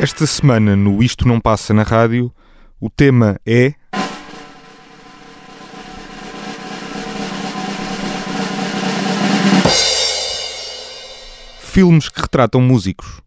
Esta semana no Isto Não Passa na Rádio, o tema é. Filmes que retratam músicos.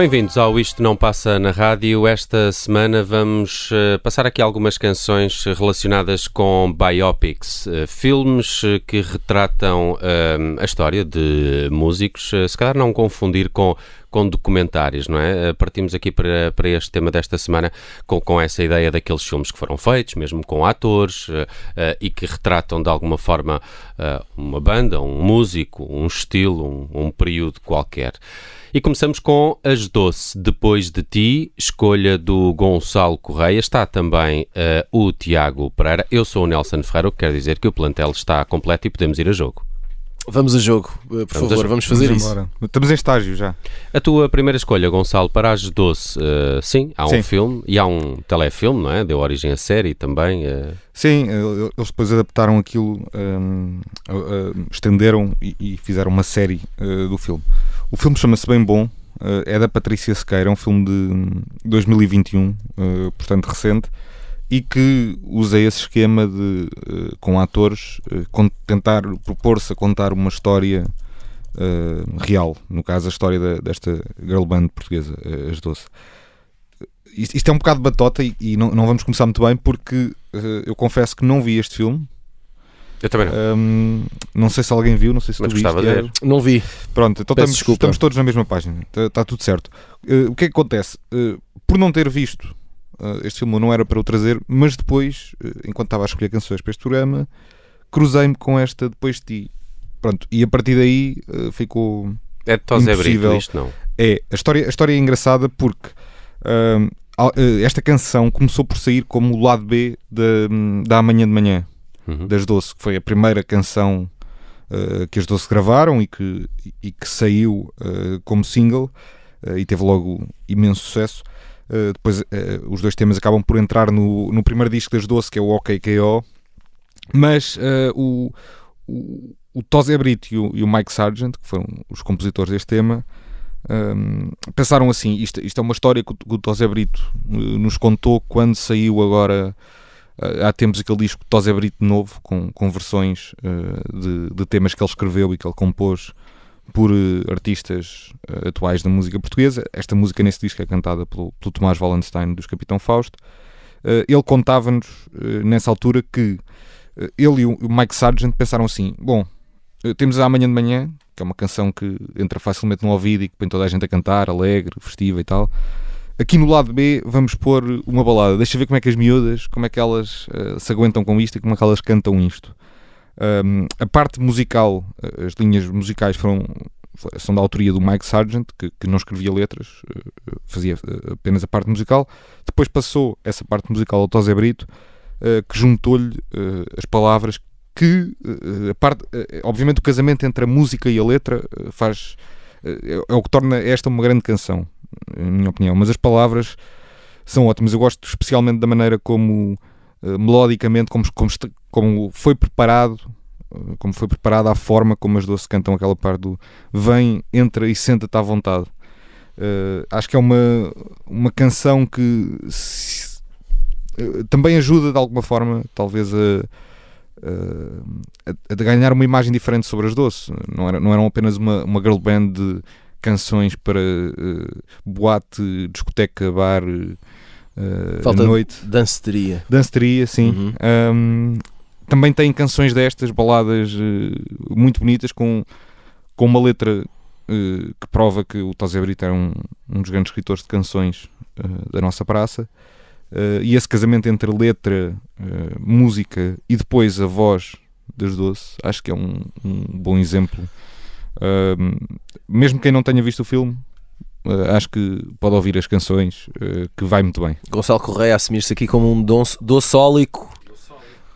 Bem-vindos ao Isto Não Passa na Rádio. Esta semana vamos uh, passar aqui algumas canções relacionadas com biopics, uh, filmes uh, que retratam a história de músicos, se calhar não confundir com com documentários, não é? Partimos aqui para, para este tema desta semana com, com essa ideia daqueles filmes que foram feitos, mesmo com atores, uh, e que retratam de alguma forma uh, uma banda, um músico, um estilo, um, um período qualquer. E começamos com As Doce, Depois de Ti, escolha do Gonçalo Correia. Está também uh, o Tiago Pereira. Eu sou o Nelson Ferreira, o que quer dizer que o plantel está completo e podemos ir a jogo. Vamos a jogo, eh, por vamos favor, vamos fazer vamos isso. Embora. Estamos em estágio já. A tua primeira escolha, Gonçalo, para as doce, uh, sim, há um sim. filme e há um telefilme, não é? Deu origem à série também. Uh... Sim, eles depois adaptaram aquilo, um, uh, estenderam e, e, fizeram uma série do filme. O filme chama-se Bem Bom, é da Patrícia Sequeira, é um filme de 2021, portanto recente e que usa esse esquema de, uh, com atores, uh, tentar propor-se a contar uma história uh, real. No caso, a história da, desta girl band portuguesa, as Doce. Isto, isto, é um bocado batota e, e não, não, vamos começar muito bem porque eu confesso que não vi este filme. Eu também não. Um, não sei se alguém viu, não sei se Mas tu viste. de ver. Não vi. Pronto, então estamos, estamos, todos na mesma página. Está, está tudo certo. o que é que acontece? por não ter visto uh, este filme não era para o trazer, mas depois, uh, enquanto estava a escolher canções para este programa, cruzei-me com esta depois de ti. Pronto, e a partir daí uh, ficou. É de Tosé Brito, isto não? É, a história, a história é engraçada porque esta canção começou por sair como o lado B da, da Amanhã de Manhã, uhum. das Doce, que foi a primeira canção uh, que as Doce gravaram e que, e que saiu uh, como single uh, e teve logo imenso sucesso. Uh, depois uh, os dois temas acabam por entrar no, no primeiro disco das Doce, que é o OKKO. Mas uh, o, o, o Tose Brito e o, e o, Mike Sargent, que foram os compositores deste tema, um, pensaram assim: isto, isto, é uma história que o, que o Tose Brito nos contou quando saiu agora. há tempos aquele disco Tose Brito novo, com, com versões de, de temas que ele escreveu e que ele compôs por uh, artistas uh, atuais da música portuguesa. Esta música nesse disco é cantada pelo, pelo Tomás Wallenstein dos Capitão Fausto. Uh, ele contava-nos nessa altura que ele e o Mike Sargent pensaram assim: bom, temos a Amanhã de Manhã, que é uma canção que entra facilmente no ouvido e que põe toda a gente a cantar, alegre, festiva e tal. Aqui no lado B vamos pôr uma balada. Deixa ver como é que as miúdas, como é que elas se aguentam com isto e como é que elas cantam isto. Um, a parte musical, eh, as linhas musicais foram, são da autoria do Mike Sargent, que, que não escrevia letras, eh, fazia eh, apenas a parte musical. Depois passou essa parte musical ao Tosé Brito, que juntou-lhe as palavras que a parte, obviamente o casamento entre a música e a letra faz é, é o que torna esta uma grande canção, na minha opinião. Mas as palavras são ótimas. Eu gosto especialmente da maneira como melodicamente, como, como, como foi preparado como foi preparada a forma como as doce cantam aquela parte do vem, entra e senta-te à vontade. Uh, acho que é uma, uma canção que se, uh, também ajuda de alguma forma, talvez, a, a, a, ganhar uma imagem diferente sobre as doce. Não, era, não eram apenas uma, uma girl band de canções para uh, boate, discoteca, bar. Falta noite. danceteria. Danceteria, sim. Uhum. Um, também tem canções destas, baladas uh, muito bonitas, com, com uma letra uh, que prova que o Tosé Brito era um, um dos grandes escritores de canções uh, da nossa praça. e esse casamento entre letra, música e depois a voz das Doce, acho que é um, um bom exemplo. mesmo quem não tenha visto o filme, Uh, acho que pode ouvir as canções, uh, que vai muito bem. Gonçalo Correia assumir-se aqui como um doçólico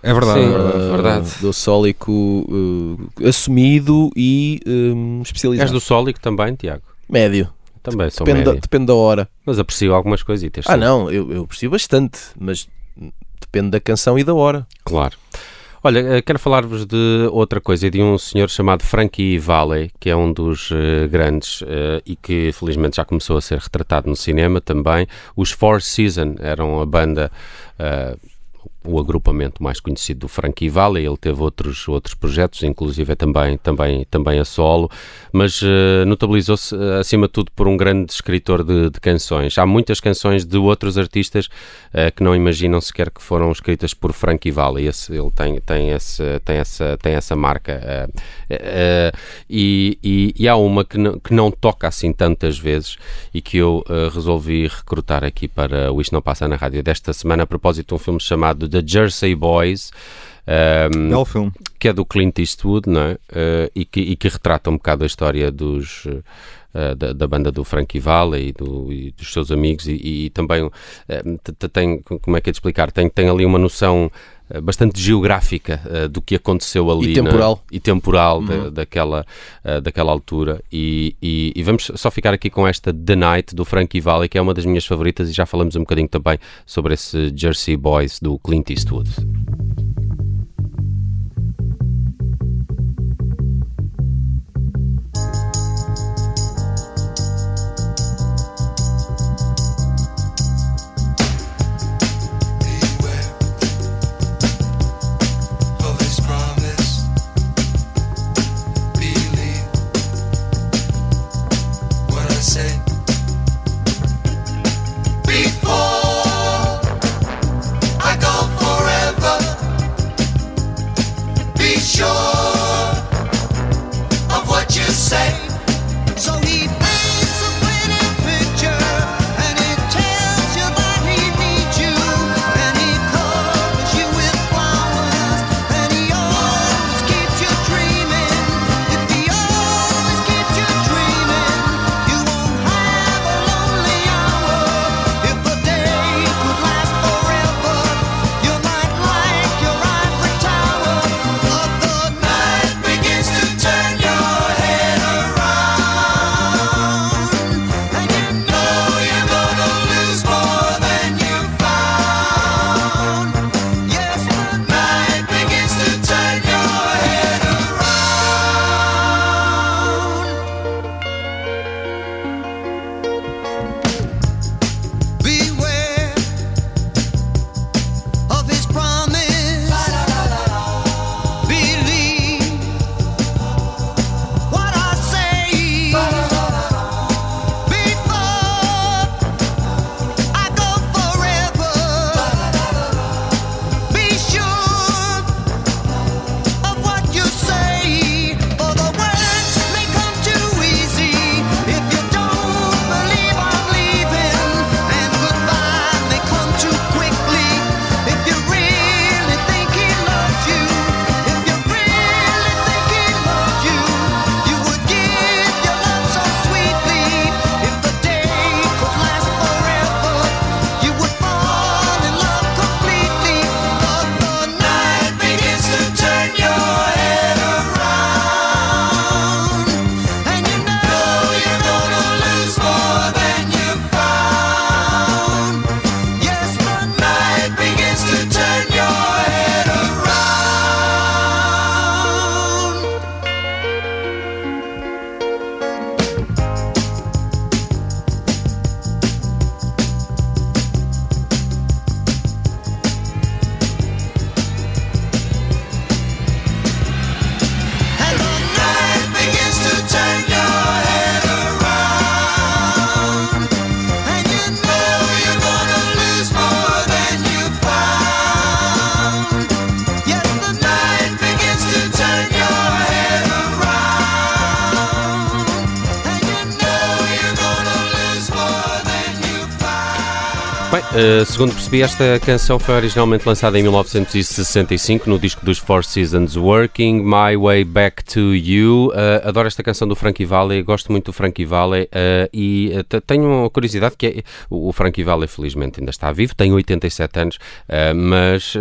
é verdade, Sim, é verdade. Uh, verdade. Do sólico uh, assumido e um, especializado. És do sólico também, Tiago? Médio. Também sou depende médio. Da, depende da hora. Mas aprecio algumas coisitas. Ah, não, eu, eu aprecio bastante, mas depende da canção e da hora. Claro. Olha, eh, quero falar-vos de outra coisa, de um senhor chamado Frankie Valli, que é um dos uh, grandes uh, e que felizmente já começou a ser retratado no cinema também. Os Four Seasons eram a banda uh, o agrupamento mais conhecido do Frankie Valli. Ele teve outros, outros projetos, inclusive também, também, também a solo, mas uh, notabilizou-se, uh, acima de tudo, por um grande escritor de, de canções. Há muitas canções de outros artistas uh, que não imaginam sequer que foram escritas por Frankie Valli. Esse, ele tem, tem, esse, tem, essa, tem essa marca. E, e, e, há uma que não, que não toca assim tantas vezes e que eu resolvi recrutar aqui para o Isto Não Passa na Rádio desta semana a propósito de um filme chamado The Jersey Boys. Um, Belo filme. Que é do Clint Eastwood, não é? Uh, e, que, e que retrata um bocado a história dos. Uh, da, da, banda do Frankie Valli e, do, e dos seus amigos e, e também uh, tem, como é que é de explicar, tem, tem ali uma noção bastante geográfica uh, do que aconteceu ali. E temporal. Na, e temporal uhum. da, daquela, uh, daquela altura. E, e, e, vamos só ficar aqui com esta The Night do Frankie Valli, que é uma das minhas favoritas, e já falamos um bocadinho também sobre esse Jersey Boys do Clint Eastwood. Segundo percebi, esta canção foi originalmente lançada em 1965 no disco dos Four Seasons Working, My Way Back to You. Uh, adoro esta canção do Frankie Valli, gosto muito do Frankie Valli uh, e tenho uma curiosidade que é, o Frankie Valli felizmente ainda está vivo, tem 87 anos, mas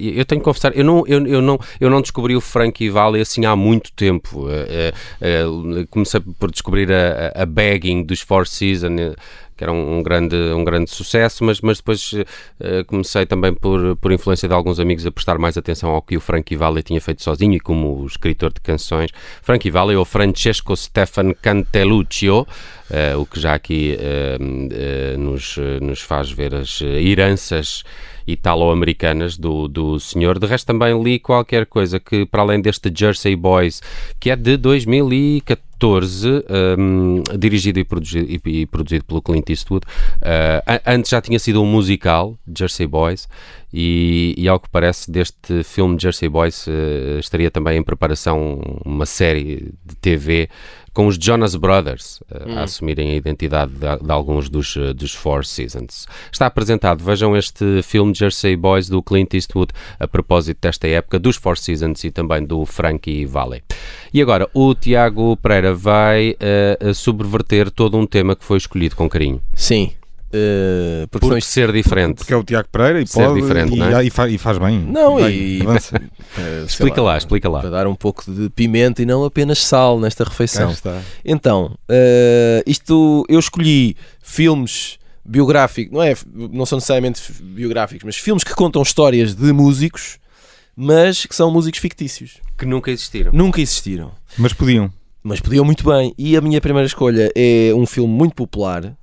eu tenho que confessar, eu não, eu, eu, não, eu não descobri o Frankie Valli assim há muito tempo. comecei por descobrir a, a Bagging dos Four Seasons que era um, grande, um grande sucesso, mas, mas depois uh, comecei também por, por influência de alguns amigos a prestar mais atenção ao que o Frankie Valli tinha feito sozinho e como escritor de canções. Frankie Valli ou Francesco Stefan Canteluccio, uh, o que já aqui uh, nos, nos faz ver as heranças italo-americanas do, do senhor. De resto, também li qualquer coisa que, para além deste Jersey Boys, que é de 2014, 14, um, dirigido e produzido, e, e produzido, pelo Clint Eastwood. Uh, antes já tinha sido um musical, Jersey Boys, e, e, ao que parece deste filme Jersey Boys uh, estaria também em preparação uma série de TV com os Jonas Brothers uh, hum. a assumirem a identidade de, de alguns dos, uh, dos Four Seasons. Está apresentado, vejam este filme Jersey Boys do Clint Eastwood a propósito desta época dos Four Seasons e também do Frankie Valli. E agora, o Tiago Pereira vai subverter todo um tema que foi escolhido com carinho. Sim, Uh, Por ser diferente. Porque é o Tiago Pereira e ser pode, diferente, e, não é? e, faz, e faz bem. Não, bem, e, uh, explica lá, lá, explica lá. Para dar um pouco de pimenta e não apenas sal nesta refeição. Então, uh, isto eu escolhi filmes biográficos, não é, não são necessariamente biográficos, mas filmes que contam histórias de músicos, mas que são músicos fictícios. Que nunca existiram. Nunca existiram. Mas podiam. Mas podiam muito bem. E a minha primeira escolha é um filme muito popular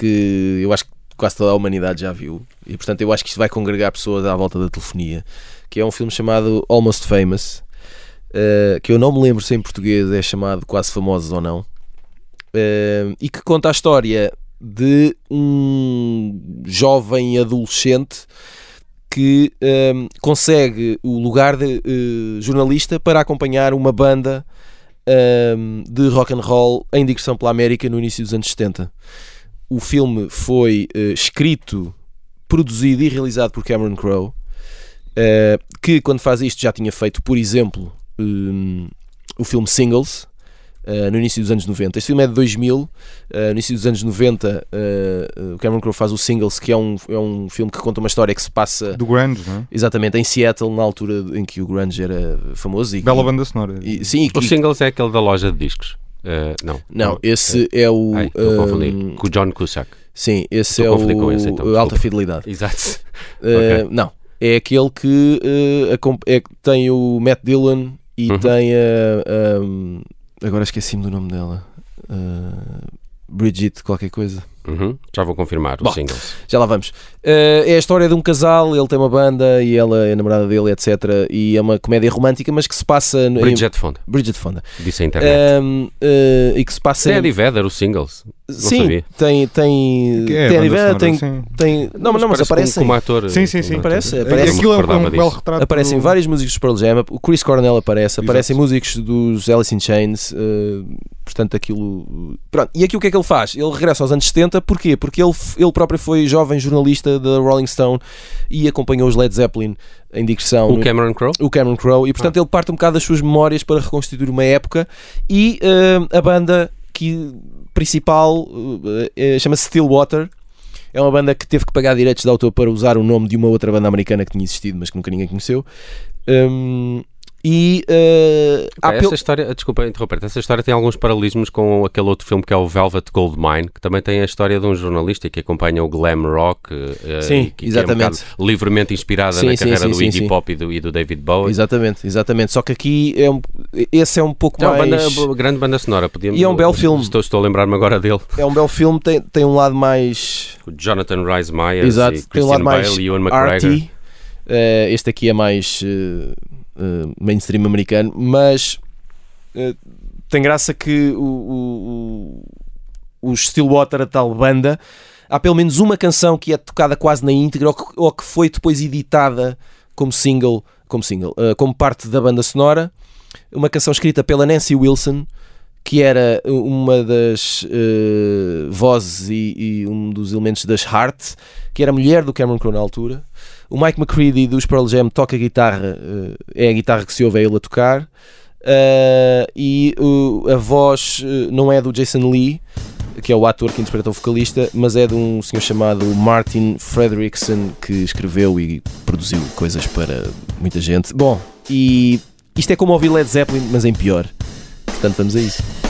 que eu acho que quase toda a humanidade já viu. E portanto eu acho que isto vai congregar pessoas à volta da telefonia. Que é um filme chamado Almost Famous. Uh, que eu não me lembro se em português é chamado Quase Famosos ou não. Uh, e que conta a história de um jovem adolescente que um, consegue o lugar de uh, jornalista para acompanhar uma banda de rock and roll em digressão pela América no início dos anos 70. O filme foi uh, escrito, produzido e realizado por Cameron Crowe, uh, que quando faz isto já tinha feito, por exemplo, um, o filme Singles, Uh, no início dos anos 90. Este filme é de 2000, uh, no início dos anos 90, uh, o Cameron Crowe faz o Singles, que é um, é um filme que conta uma história que se passa. Do Grunge, não é? Exatamente, em Seattle, na altura em que o Grunge era famoso. E, Bela banda sonora. E, sim, o Singles é aquele da loja de discos. Não. Não, esse é, é o. Ai, um, com o John Cusack. Sim, esse é o. Esse, então, Alta Fidelidade. Exato. okay. Não, é aquele que é, tem o Matt Dillon e uhum. tem a. Um, Agora esqueci-me do nome dela. Uh, Bridget, qualquer coisa. Uhum. Já vou confirmar Bom, os singles. Já lá vamos. Uh, é a história de um casal, ele tem uma banda e ela é a namorada dele, etc. E é uma comédia romântica, mas que se passa. Bridget em... Fonda. Bridget Fonda. Disse a internet. Uh, e que se passa. Tem Eddie Vedder, os singles. Não sim, sabia. tem. Tem, é, tem Eddie Vedder, tem, tem. Não, mas, não, mas aparece. Como, como ator. Sim, sim, sim. Aparece. aparece. Aquilo é um belo retrato. Aparecem do... vários músicos do Pearl Jam. O Chris Cornell aparece. Exato. Aparecem músicos dos Alice in Chains. Uh, portanto, aquilo. Pronto. E aqui o que é que ele faz? Ele regressa aos anos 70. Porquê? Porque ele, ele próprio foi jovem jornalista da Rolling Stone e acompanhou os Led Zeppelin em digressão. O Cameron Crowe? O Cameron Crowe. E portanto ah. ele parte um bocado das suas memórias para reconstituir uma época e uh, a banda que, principal uh, chama-se Stillwater. É uma banda que teve que pagar direitos de autor para usar o nome de uma outra banda americana que tinha existido, mas que nunca ninguém conheceu. Um, e uh, okay, essa história, desculpa interromper, essa história tem alguns paralelismos com aquele outro filme que é o Velvet Goldmine, que também tem a história de um jornalista que acompanha o glam rock, uh, sim, que, exatamente. Que é um livremente inspirada sim, na sim, carreira do Iggy Pop e do, e do, David Bowie. Exatamente, exatamente. Só que aqui é um, esse é um pouco é mais. Uma grande banda sonora, podíamos, e é um belo filme. Estou, estou a lembrar-me agora dele. É um belo filme, tem, tem um lado mais. O Jonathan Rhys Meyers Exato, e Christian um lado Bale e Ewan McGregor. Uh, este aqui é mais uh, uh, mainstream americano, mas tem graça que o, o, o, Stillwater, a tal banda, há pelo menos uma canção que é tocada quase na íntegra ou que, ou que foi depois editada como single, como single, como parte da banda sonora. Uma canção escrita pela Nancy Wilson, que era uma das uh, vozes e, e, um dos elementos das Heart, que era mulher do Cameron Crowe na altura. O Mike McCready dos Pearl Jam toca guitarra, uh, é a guitarra que se ouve a ele a tocar. Uh, e a voz não é do Jason Lee, que é o ator que interpreta o vocalista, mas é de um senhor chamado Martin Fredrickson que escreveu e produziu coisas para muita gente. Bom, e isto é como ouvir Led Zeppelin, mas em pior. Portanto, vamos a isso.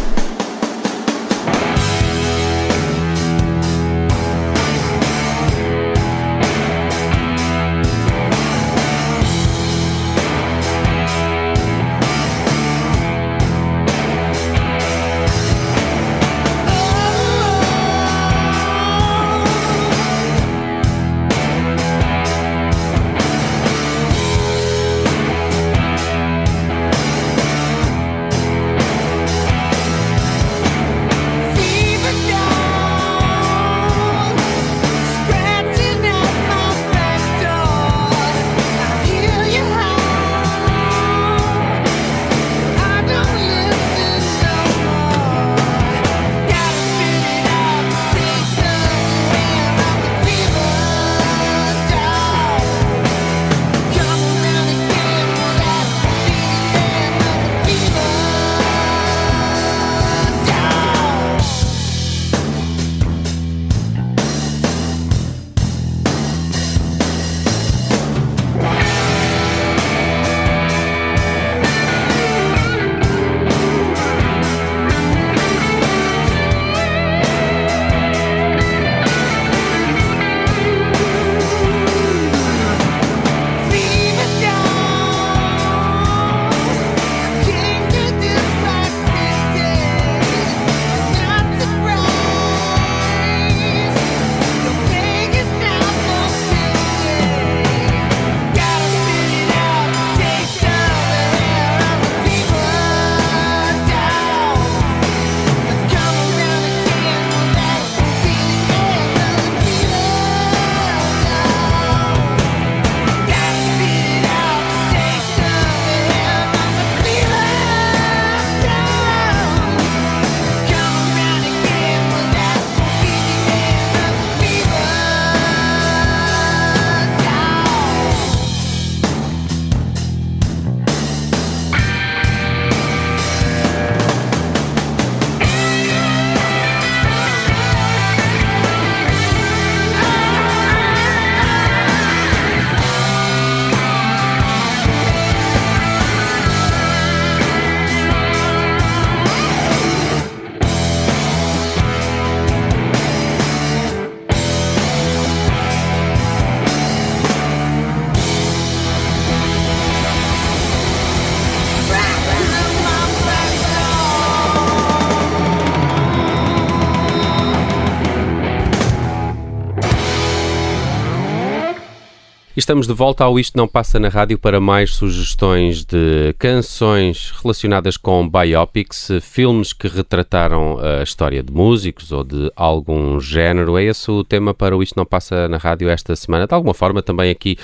Estamos de volta ao Isto Não Passa na Rádio para mais sugestões de canções relacionadas com biopics, filmes que retrataram a história de músicos ou de algum género. É esse o tema para o Isto Não Passa na Rádio esta semana. De alguma forma, também aqui.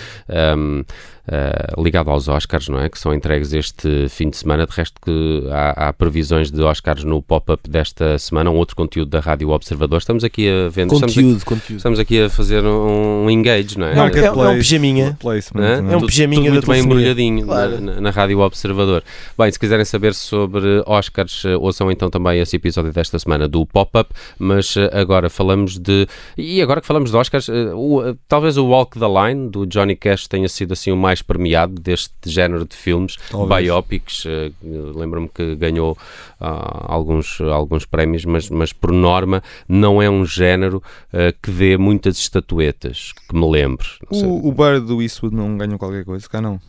Um, uh, ligado aos Oscars, não é? Que são entregues este fim de semana. De resto, que há, há previsões de Oscars no pop-up desta semana, um outro conteúdo da Rádio Observador. Estamos aqui a vender. Conteúdo, estamos aqui, conteúdo. Estamos aqui a fazer um engage, não é? Não, é, é, um pijaminha. É? é um pijaminha tudo, tudo muito bem embrulhadinho claro. na, na, Rádio Observador. Bem, se quiserem saber sobre Oscars, eh, ouçam então também esse episódio desta semana do pop-up. Mas eh, agora falamos de. E agora que falamos de Oscars, o, talvez o Walk the Line do Johnny Cash tenha sido assim o mais premiado deste género de filmes, Talvez. biopics. Uh, Lembro-me que ganhou uh, alguns, alguns prémios, mas, mas por norma não é um género uh, que dê muitas estatuetas, que me lembro. O, o Bar do Eastwood não ganhou qualquer coisa, cá não.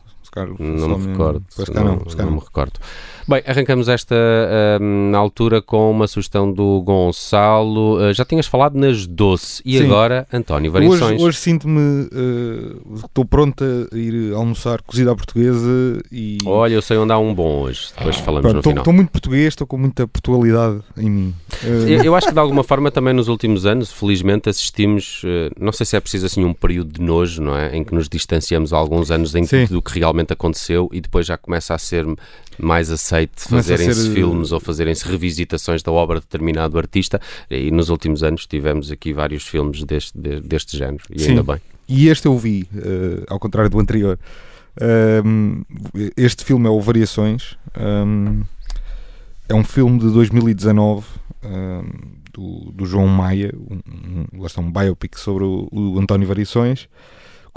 Não me recordo. Não, não, não me recordo. Bem, arrancamos esta uh, altura com uma sugestão do Gonçalo. Uh, já tinhas falado nas doce e Sim. agora, António, variações. Hoje, hoje sinto-me. Uh, estou pronto a ir almoçar cozida à portuguesa e. Olha, eu sei onde há um bom hoje. Depois falamos Pronto, no tô, final. Estou muito português, estou com muita Portugalidade em mim. Eu, eu, acho que de alguma forma também nos últimos anos, felizmente, assistimos. não sei se é preciso assim um período de nojo, não é? Em que nos distanciamos há alguns anos em que, do que realmente aconteceu e depois já começa a ser mais aceite fazerem-se ser... filmes ou fazerem-se revisitações da obra de determinado artista e nos últimos anos tivemos aqui vários filmes deste, deste género e Sim. ainda bem. E este eu vi, uh, ao contrário do anterior. Um, este filme é o Variações. Um, é um filme de 2019 um, do, do, João Maia, um, um, um biopic sobre o, o António Variações,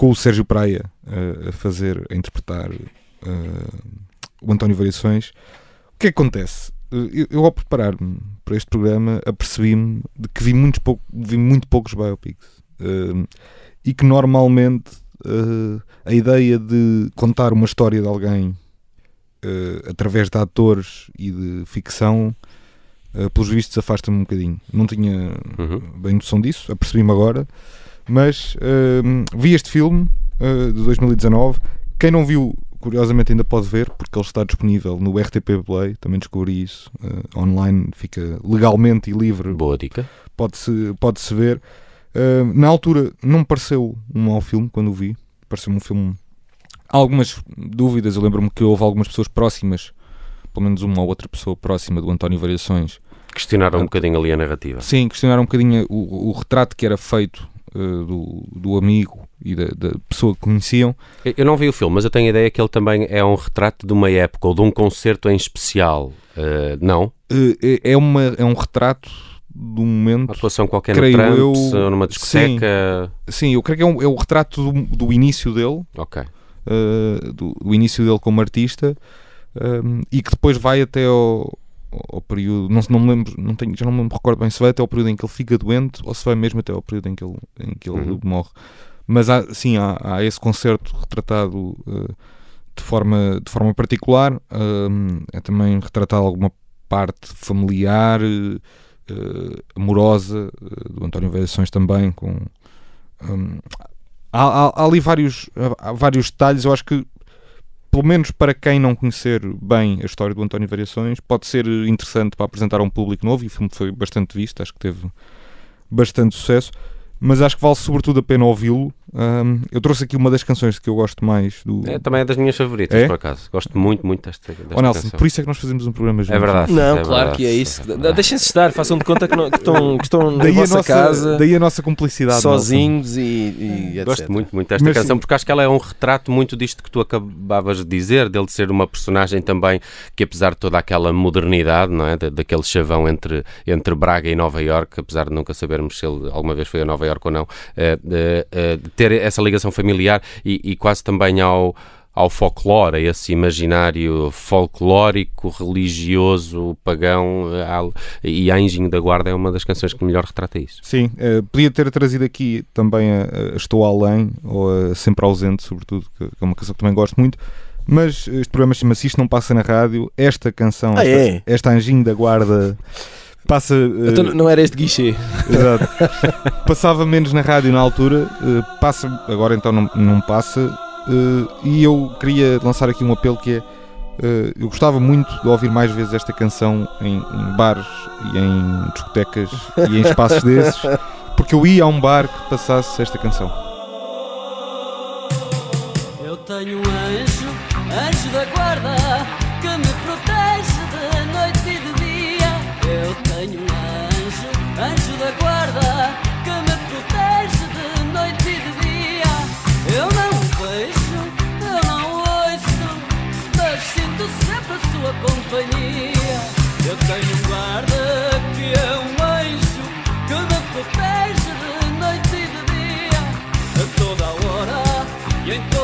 com o Sérgio Praia uh, a fazer, a interpretar uh, o António Variações. O que é que acontece? Eu, eu ao preparar-me para este programa, apercebi-me de que vi, muitos pouco, vi muito poucos biopics. Uh, e que normalmente uh, a ideia de contar uma história de alguém uh, através de atores e de ficção, pelos vistos, afasta-me um bocadinho. Não tinha uhum. bem noção disso, apercebi-me agora. Mas vi este filme de 2019. Quem não viu curiosamente ainda pode ver, porque ele está disponível no RTP Play, também descobri isso, uh, online, fica legalmente e livre. Boa dica. Pode-se pode -se ver. Uh, na altura não me pareceu um mau filme quando o vi, pareceu-me um filme. Há algumas dúvidas, eu lembro-me que houve algumas pessoas próximas, pelo menos uma ou outra pessoa próxima do António Variações. Questionaram um bocadinho ali a narrativa. Sim, questionaram um bocadinho o, o retrato que era feito uh, do, do amigo e da, da, pessoa que conheciam. Eu não vi o filme, mas eu tenho a ideia que ele também é um retrato de uma época ou de um concerto em especial. Uh, não? Uh, é, uma, é um retrato do momento. Uma atuação qualquer no Trumps, eu, numa discoteca. Sim, sim, eu creio que é, um, é o retrato do, do início dele. Ok. Uh, do, do, início dele como artista e que depois vai até ao, ao período, não, não me lembro, não tenho, já não me recordo bem se vai até ao período em que ele fica doente ou se vai mesmo até ao período em que ele, em que ele uhum. morre. Mas há, sim, há, há esse concerto retratado uh, de, forma, de forma particular. Uh, é também retratado alguma parte familiar, uh, amorosa, do António Variações também. Com, um, há, há, há, ali vários, há vários detalhes. Eu acho que, pelo menos para quem não conhecer bem a história do António Variações, pode ser interessante para apresentar a um público novo. E o filme foi bastante visto, acho que teve bastante sucesso mas acho que vale sobretudo a pena ouvi-lo. Um, eu trouxe aqui uma das canções que eu gosto mais do. É, também é das minhas favoritas, é? por acaso. Gosto muito, muito desta, desta oh, Nelson, canção. por isso é que nós fazemos um programa juntos. É verdade. Não, é claro verdade, que é isso. É Deixem-se estar, façam de conta que, não, que estão, que estão daí na vossa nossa, casa. Daí a nossa cumplicidade. Sozinhos e, e etc. Gosto muito, muito desta Mas, canção, porque acho que ela é um retrato muito disto que tu acabavas de dizer, dele de ser uma personagem também que, apesar de toda aquela modernidade, não é? daquele chavão entre, entre Braga e Nova York, apesar de nunca sabermos se ele alguma vez foi a Nova York ou não. Uh, uh, uh, ter essa ligação familiar e, e quase também ao, ao folclore, a esse imaginário folclórico, religioso, pagão, e a Engenho da Guarda é uma das canções que melhor retrata isso. Sim, uh, podia ter trazido aqui também a, a Estou Além, ou a Sempre Ausente, sobretudo, que é uma canção que também gosto muito, mas este programa chama-se Isto Não Passa na Rádio, esta canção, ah, esta, é? esta Anjinho da Guarda passa. Uh, então não era este guichê. Exato. Passava menos na rádio na altura, uh, passa, agora então não, não passa. Uh, e eu queria lançar aqui um apelo que é. eu gostava muito de ouvir mais vezes esta canção em, em bares e em discotecas e em espaços desses, porque eu ia a um bar que passasse esta canção. Eu tenho um anjo, anjo da guarda, que me protege de noite e de dia. Eu tenho um anjo, anjo da guarda, que me protege de noite e de dia. Eu não o vejo, eu não ouço, mas sinto sempre a sua companhia. Eu tenho um guarda que é um anjo, que me protege de noite e de dia. A toda hora e em todo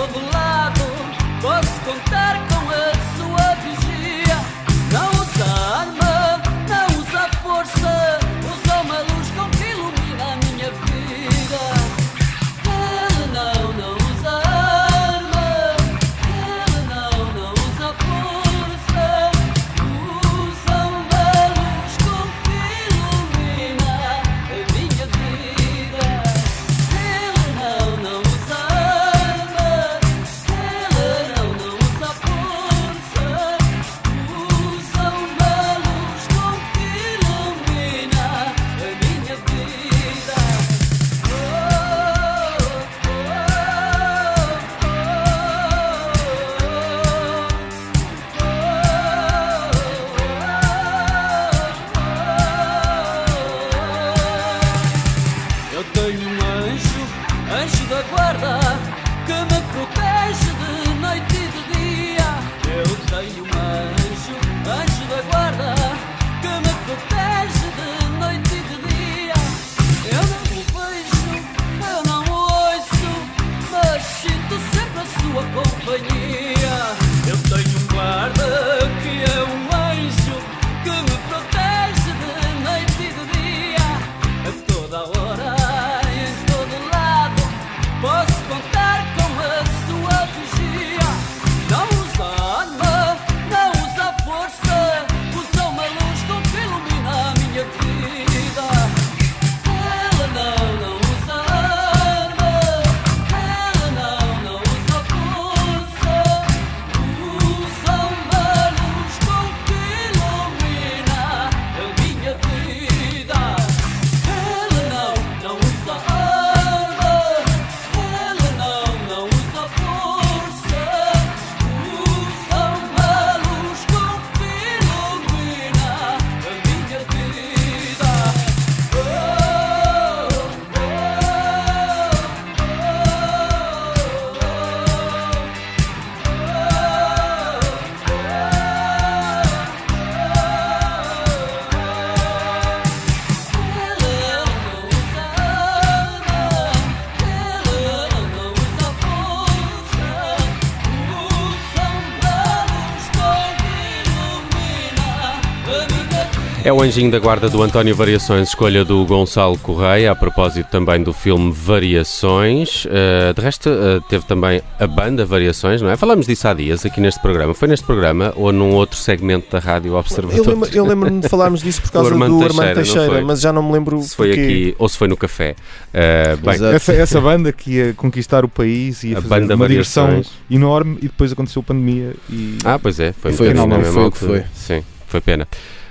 o Anjinho da Guarda do António Variações, escolha do Gonçalo Correia, a propósito também do filme Variações. Uh, de resto, uh, teve também a banda Variações, não é? Falámos disso há dias aqui neste programa. Foi neste programa ou num outro segmento da Rádio Observatório? lembro- eu lembro-me de falarmos disso por causa Armando do Teixeira, Armando Teixeira, foi? mas já não me lembro Se foi porquê. aqui ou se foi no café. Uh, bem, Exato. Essa, essa banda que ia conquistar o país e ia a fazer banda uma digressão Variações. enorme e depois aconteceu a pandemia e Ah, pois é, foi, Foi, não, não, foi o que altura. Sim, foi pena.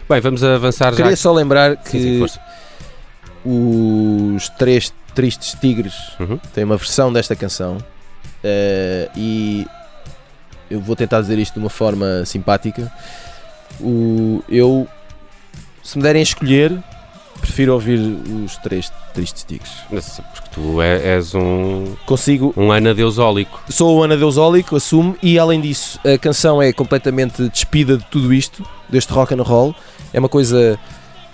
Bem, vamos avançar já. Queria só lembrar Sim, sim, que força. os três tristes tigres Uhum. têm uma versão desta canção eh, e eu vou tentar dizer isto de uma forma simpática. O, eu, se me derem a escolher, prefiro ouvir os três tristes tigres. Mas, Porque tu é- és um, Consigo, um anadeusólico. sou o anadeusólico, assumo, e além disso, a canção é completamente despida de tudo isto, deste rock and roll. É uma coisa.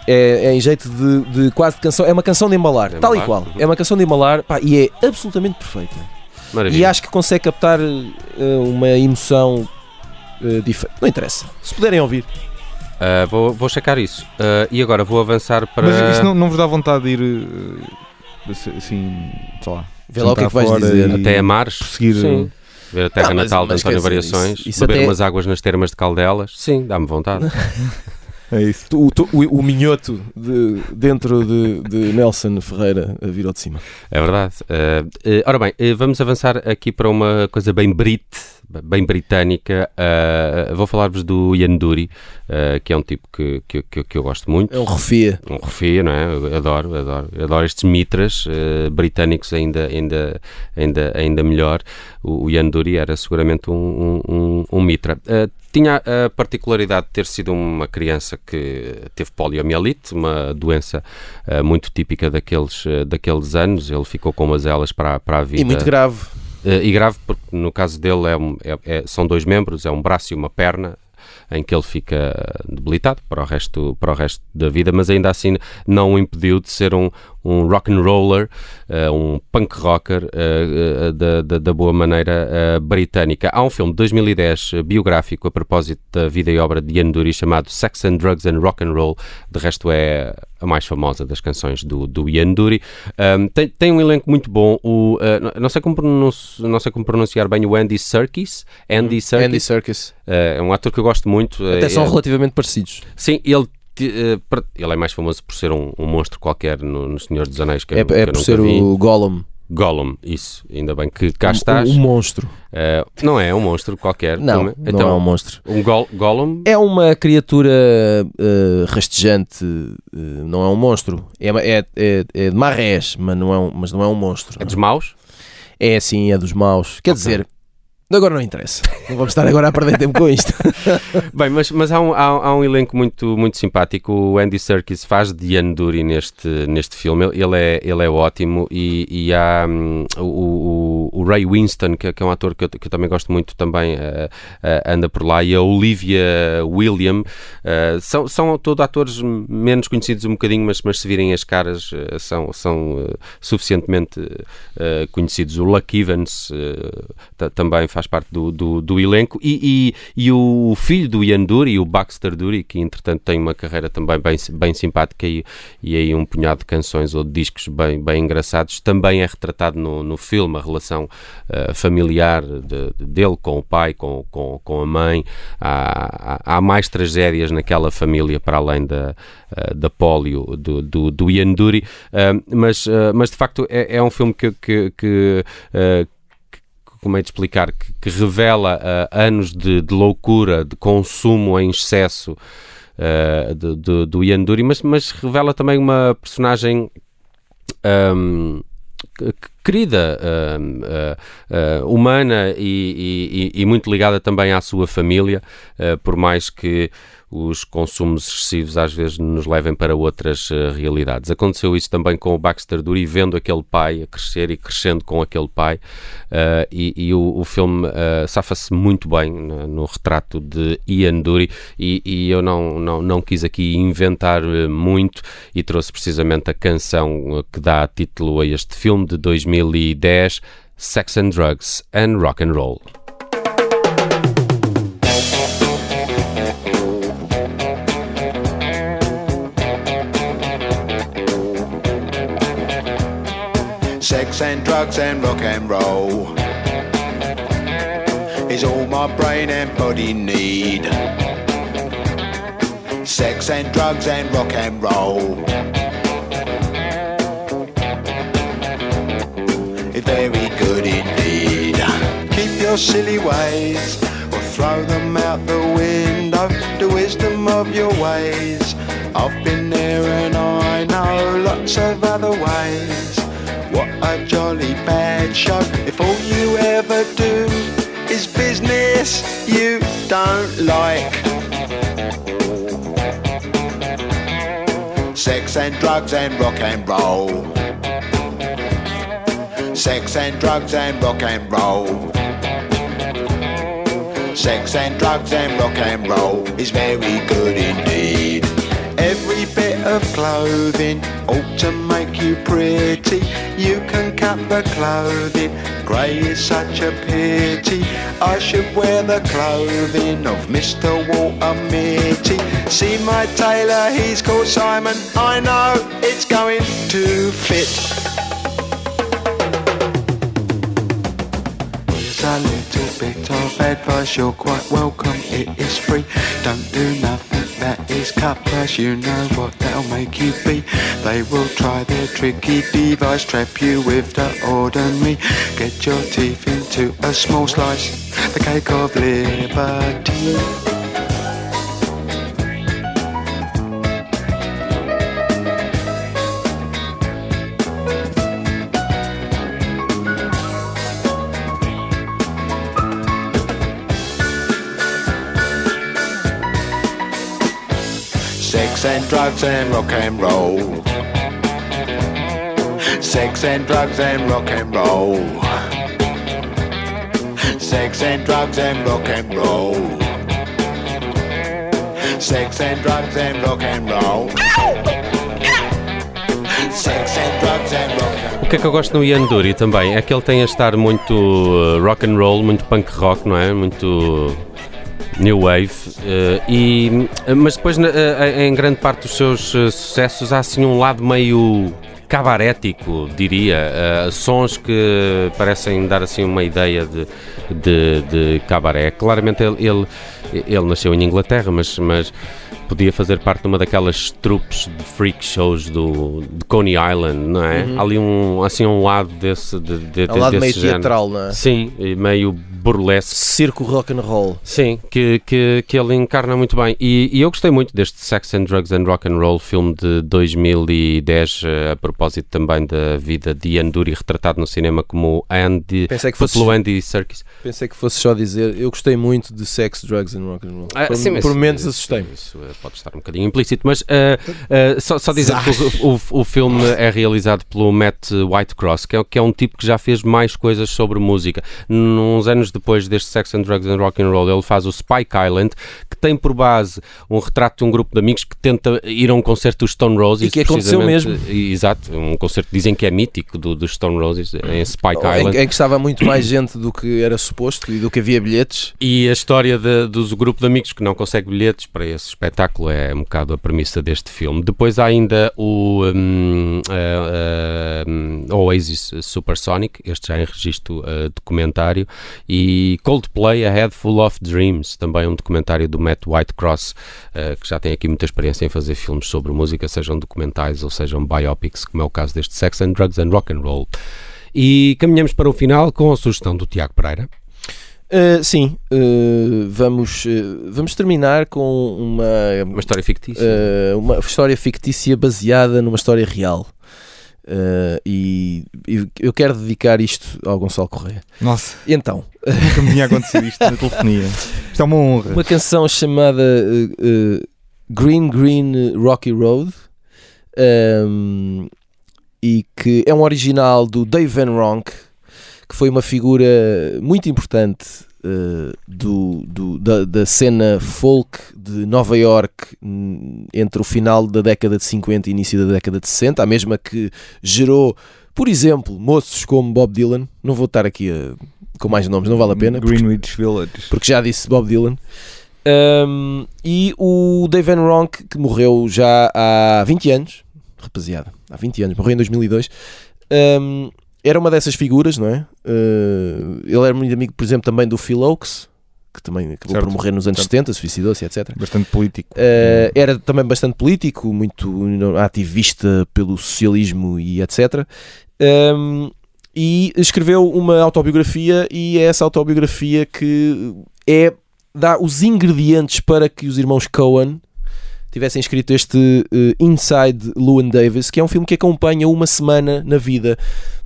É, é em jeito de, de quase de canção. É uma canção de embalar, De tal e embalar, qual. uhum. É uma canção de embalar pá, e é absolutamente perfeita. Maravilha. E acho que consegue captar eh, uma emoção eh, diferente. Não interessa. Se puderem ouvir. Uh, vou, vou checar isso. Uh, e agora vou avançar para. Mas isso não, não vos dá vontade de ir eh, assim, sei lá, Vê lá o que é que vais dizer. Até a Mares. perseguir Sim. Ver a terra Ah, mas- natal de mas António quer dizer, Variações. isso- isso beber até- umas águas nas termas de Caldelas. Sim, dá-me vontade. É isso. O, o, o minhoto de, dentro de, de Nelson Ferreira virou de cima. É verdade. Uh, uh, ora bem, uh, vamos avançar aqui para uma coisa bem brit, bem britânica. vou falar-vos do Ian Dury, que é um tipo que, que, que, que, eu gosto muito. É um refia. Um refia, não é? Eu adoro, adoro. Adoro estes mitras britânicos ainda, ainda, ainda, ainda melhor. O, o Ian Dury era seguramente um, um, um mitra. Tinha a particularidade de ter sido uma criança que teve poliomielite, uma doença muito típica daqueles, daqueles anos. Ele ficou com umas elas para, para a vida. E muito grave. Uh, e grave porque no caso dele é, um, é, é, são dois membros, é um braço e uma perna em que ele fica debilitado para o resto, para o resto da vida, mas ainda assim não o impediu de ser um, um rock and roller, uh, um punk rocker uh, uh, da, da, da, boa maneira britânica. Há um filme de 2010 biográfico a propósito da vida e obra de Ian Dury chamado Sex and Drugs and Rock and Roll. De resto é a mais famosa das canções do, do Ian Dury. Um, tem, tem, um elenco muito bom. O, não, sei como não sei como pronunciar bem o Andy Serkis. Andy Serkis. Andy Serkis. é um ator que eu gosto muito. Até são relativamente parecidos. Sim, ele ele é mais famoso por ser um, um monstro qualquer no, no, Senhor dos Anéis. Que é, que é por ser vi. o Gollum. Gollum, isso, ainda bem que cá estás. Um, um monstro. Uh, não é um monstro qualquer. Não, não então, é um monstro. Um go Gollum? É uma criatura uh, rastejante, uh, não é um monstro. É, é, é, é de marrés, mas não é um, mas não é um monstro. É dos maus? É sim, é dos maus. Quer okay. dizer, Agora não interessa. Não vamos estar agora a perder tempo com isto. Bem, mas, mas há, um, há, há, um elenco muito, muito simpático. O Andy Serkis faz de Ian Dury neste, neste filme. Ele é, ele é ótimo. E, e há um, o, o, Ray Winston, que, que, é um ator que eu, que eu também gosto muito, também uh, uh, anda por lá. E a Olivia William. Uh, são, são todos atores menos conhecidos um bocadinho, mas, mas se virem as caras, são, são suficientemente conhecidos. O Luck Evans também faz faz parte do, do, do elenco, e, e, e, o filho do Ian Dury, o Baxter Dury, que entretanto tem uma carreira também bem, bem simpática e, e aí um punhado de canções ou de discos bem, bem engraçados, também é retratado no, no filme a relação uh, familiar de, de, dele com o pai, com, com, com a mãe. Há, há, há mais tragédias naquela família para além da, uh, da polio do, do, do Ian Dury, uh, mas, mas de facto é, é um filme que, que, que como é de explicar, que, que revela uh, anos de, de, loucura, de consumo em excesso uh, de, de, do Ian Dury, mas, mas revela também uma personagem um, querida, uh, uh, humana e, e, e, muito ligada também à sua família, por mais que os consumos excessivos às vezes nos levem para outras uh, realidades. Aconteceu isso também com o Baxter Dury, vendo aquele pai a crescer e crescendo com aquele pai, uh, e, e o, o, filme uh, safa-se muito bem no, no, retrato de Ian Dury, e, e, eu não, não, não quis aqui inventar muito e trouxe precisamente a canção que dá título a este filme de 2010, Sex and Drugs and Rock and Roll. Sex and drugs and rock and roll is all my brain and body need. Sex and drugs and rock and roll. Very good indeed. Keep your silly ways or throw them out the window. The wisdom of your ways. I've been there and I know lots of other ways. What a jolly bad show if all you ever do is business you don't like. Sex and drugs and rock and roll. Sex and drugs and rock and roll. Sex and drugs and rock and roll is very good indeed. Every bit of clothing ought to you pretty. You can cut the clothing, grey is such a pity. I should wear the clothing of Mr. Walter Mitty. See my tailor, he's called Simon. I know it's going to fit. Little bit of advice, you're quite welcome, it is free. Don't do nothing that is cut you know what they'll make you be. They will try their tricky device, trap you with the ordinary. Get your teeth into a small slice, the cake of liberty. Drugs and rock and roll. Sex and drugs and rock and roll. Sex and drugs and rock and roll. Sex and drugs and rock and roll. Sex and drugs and rock and roll. O que é que eu gosto no Ian Dury também é que ele tem a estar muito uh, rock and roll, muito punk rock, não é? Muito new wave. uh, e, mas depois, na- uh, em grande parte dos seus sucessos, há assim um lado meio cabarético, diria. uh, sons que parecem dar assim uma ideia de, de, de cabaré. Claramente ele, ele, ele nasceu em Inglaterra, mas, mas podia fazer parte de uma daquelas trupes de freak shows do, de Coney Island, não é? Há ali um, assim, um lado desse, de, de, É um lado meio género. teatral, não é? Sim, e meio burlesque. Circo rock and roll. Sim, que, que, que ele encarna muito bem. E, e eu gostei muito deste Sex and Drugs and Rock and Roll, filme de 2010, eh, a propósito também da vida de Ian Dury, retratado no cinema como Andy, Pensei que fosse, pelo Andy Serkis. pensei que fosse só dizer eu gostei muito de sex, drugs and rock and roll. Ah, por sim, por isso- assustei-me. Isso eh, pode estar um bocadinho implícito, mas eh, eh, só, só dizer que o, o, o filme é realizado pelo Matt Whitecross, que é, que é um tipo que já fez mais coisas sobre música. Uns anos depois deste Sex and Drugs and Rock and Roll, ele faz o Spike Island, que tem por base um retrato de um grupo de amigos que tenta ir a um concerto dos Stone Roses. E que aconteceu precisamente- Exato, um concerto que dizem que é mítico do- dos Stone Roses, em Spike Em, Island. em que estava muito mais gente do que era suposto e do que havia bilhetes. E a história de- do grupo de amigos que não consegue bilhetes para esse espetáculo é um bocado a premissa deste filme. Depois há ainda o hum, ah, ah, Oasis Supersonic, este já em registro ah, documentário, e Coldplay A Head Full of Dreams, também um documentário do Matt Whitecross, que já tem aqui muita experiência em fazer filmes sobre música, sejam documentais ou sejam biopics, como é o caso deste Sex and Drugs and Rock and Roll. E caminhamos para o final com a sugestão do Tiago Pereira. Uh, sim, uh, vamos, uh, vamos terminar com uma, Uma história fictícia. uh, uma história fictícia baseada numa história real. Uh, e, e eu quero dedicar isto ao Gonçalo Correia. Nossa, Então, nunca me tinha acontecido isto na telefonia. Isto é uma honra. uma canção chamada uh, uh, Green Green Rocky Road um, e que é um original do Dave Van Ronk que foi uma figura muito importante uh, do, do- da, da cena folk de Nova York hum, entre o final da década de 50 e início da década de 60, a mesma que gerou, por exemplo, moços como Bob Dylan. Não vou estar aqui a- com mais nomes, não vale a pena. porque- Greenwich Village. porque já disse Bob Dylan. Um, e o Dave Van Ronk, que morreu já há 20 anos, rapaziada, há 20 anos, morreu em 2002, um, era uma dessas figuras, não é? Uh, ele era muito amigo, por exemplo, também do Phil Oakes, que também acabou Certo, por morrer nos anos certo. 70, suicidou-se, etc. Bastante político. Uh, era também bastante político, muito ativista pelo socialismo e etc. Um, e escreveu uma autobiografia e é essa autobiografia que é dá os ingredientes para que os irmãos Cohen tivessem escrito este uh, Inside Llewyn Davis, que é um filme que acompanha uma semana na vida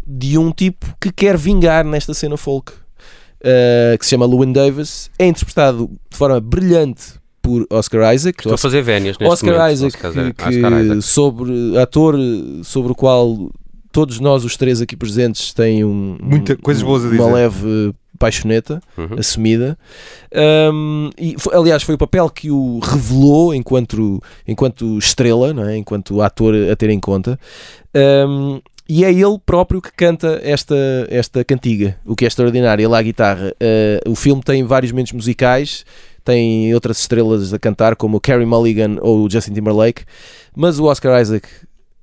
de um tipo que quer vingar nesta cena folk, uh, que se chama Llewyn Davis, é interpretado de forma brilhante por Oscar Isaac. Estou a fazer vénias neste Oscar momento. Isaac, Oscar, que, que Oscar Isaac. sobre ator sobre o qual todos nós os três aqui presentes têm um, Muita- um- coisas boas a uma dizer. leve paixoneta Uhum. assumida Um, e foi- aliás foi o papel que o revelou enquanto enquanto estrela não é? enquanto ator a ter em conta Um, e é ele próprio que canta esta, esta cantiga, o que é extraordinário. Ele à guitarra. Uh, o filme tem vários momentos musicais, tem outras estrelas a cantar, como o Carey Mulligan ou o Justin Timberlake, mas o Oscar Isaac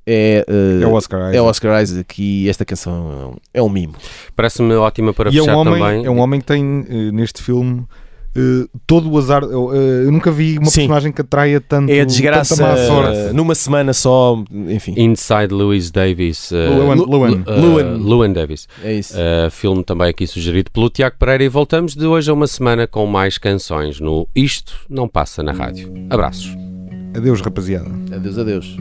é, uh, É o Oscar Isaac. é o Oscar Isaac e esta canção é um mimo. Parece-me ótima para E é fechar um, homem, também. é um homem que tem eh, neste filme eh, todo o azar. Eu, eh, eu nunca vi uma Sim. personagem que atraia tanto. É a desgraça tanta má sorte. uh, numa semana só, enfim. Inside Louis Davis. uh, Llewyn- Lu- Llewyn. Llewyn. Llewyn Davis. É isso. Uh, filme também aqui sugerido pelo Tiago Pereira e voltamos de hoje a uma semana com mais canções no Isto Não Passa na Rádio. Abraços. Adeus, rapaziada. Adeus, adeus.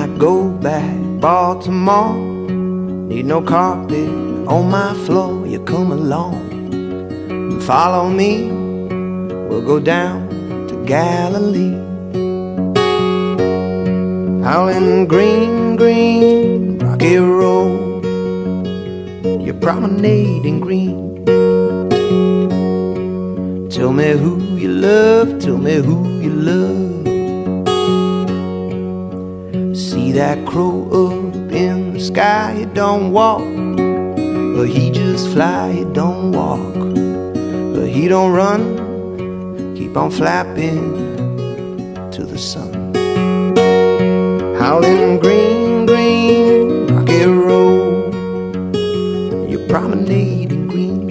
I go back Baltimore, need no carpet on my floor. You come along and follow me. We'll go down to Galilee. Howling green, green, rocky road. You're promenading green. Tell me who you love, tell me who you love. That crow up in the sky, he don't walk, but he just fly, he don't walk, but he don't run, keep on flapping to the sun. Howling green, green, rocky road, you're promenading green.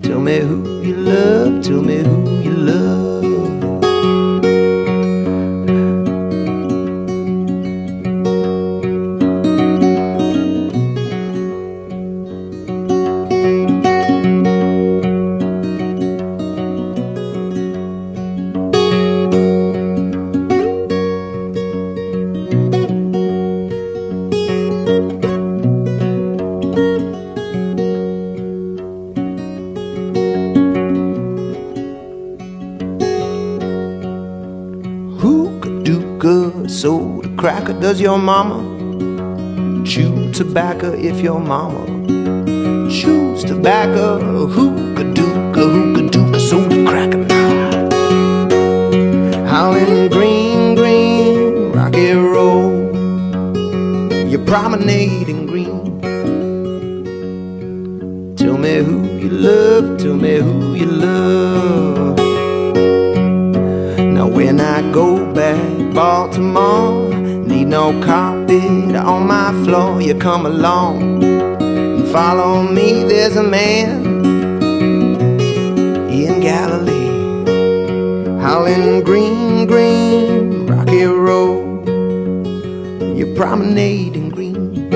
Tell me who you love, tell me who soda cracker, does your mama chew tobacco if your mama chews tobacco? Hookah dooka, hookah dooka soda cracker. Howling green, green, rocky road. You're promenading green. Tell me who you love, tell me who you love. No carpet on my floor. You come along and follow me. There's a man in Galilee, howling green, green, rocky road. You're promenading green.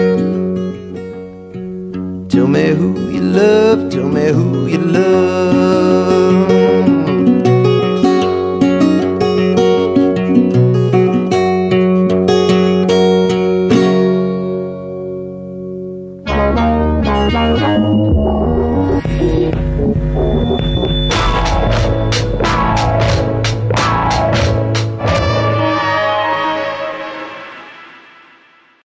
Tell me who you love, tell me who you love.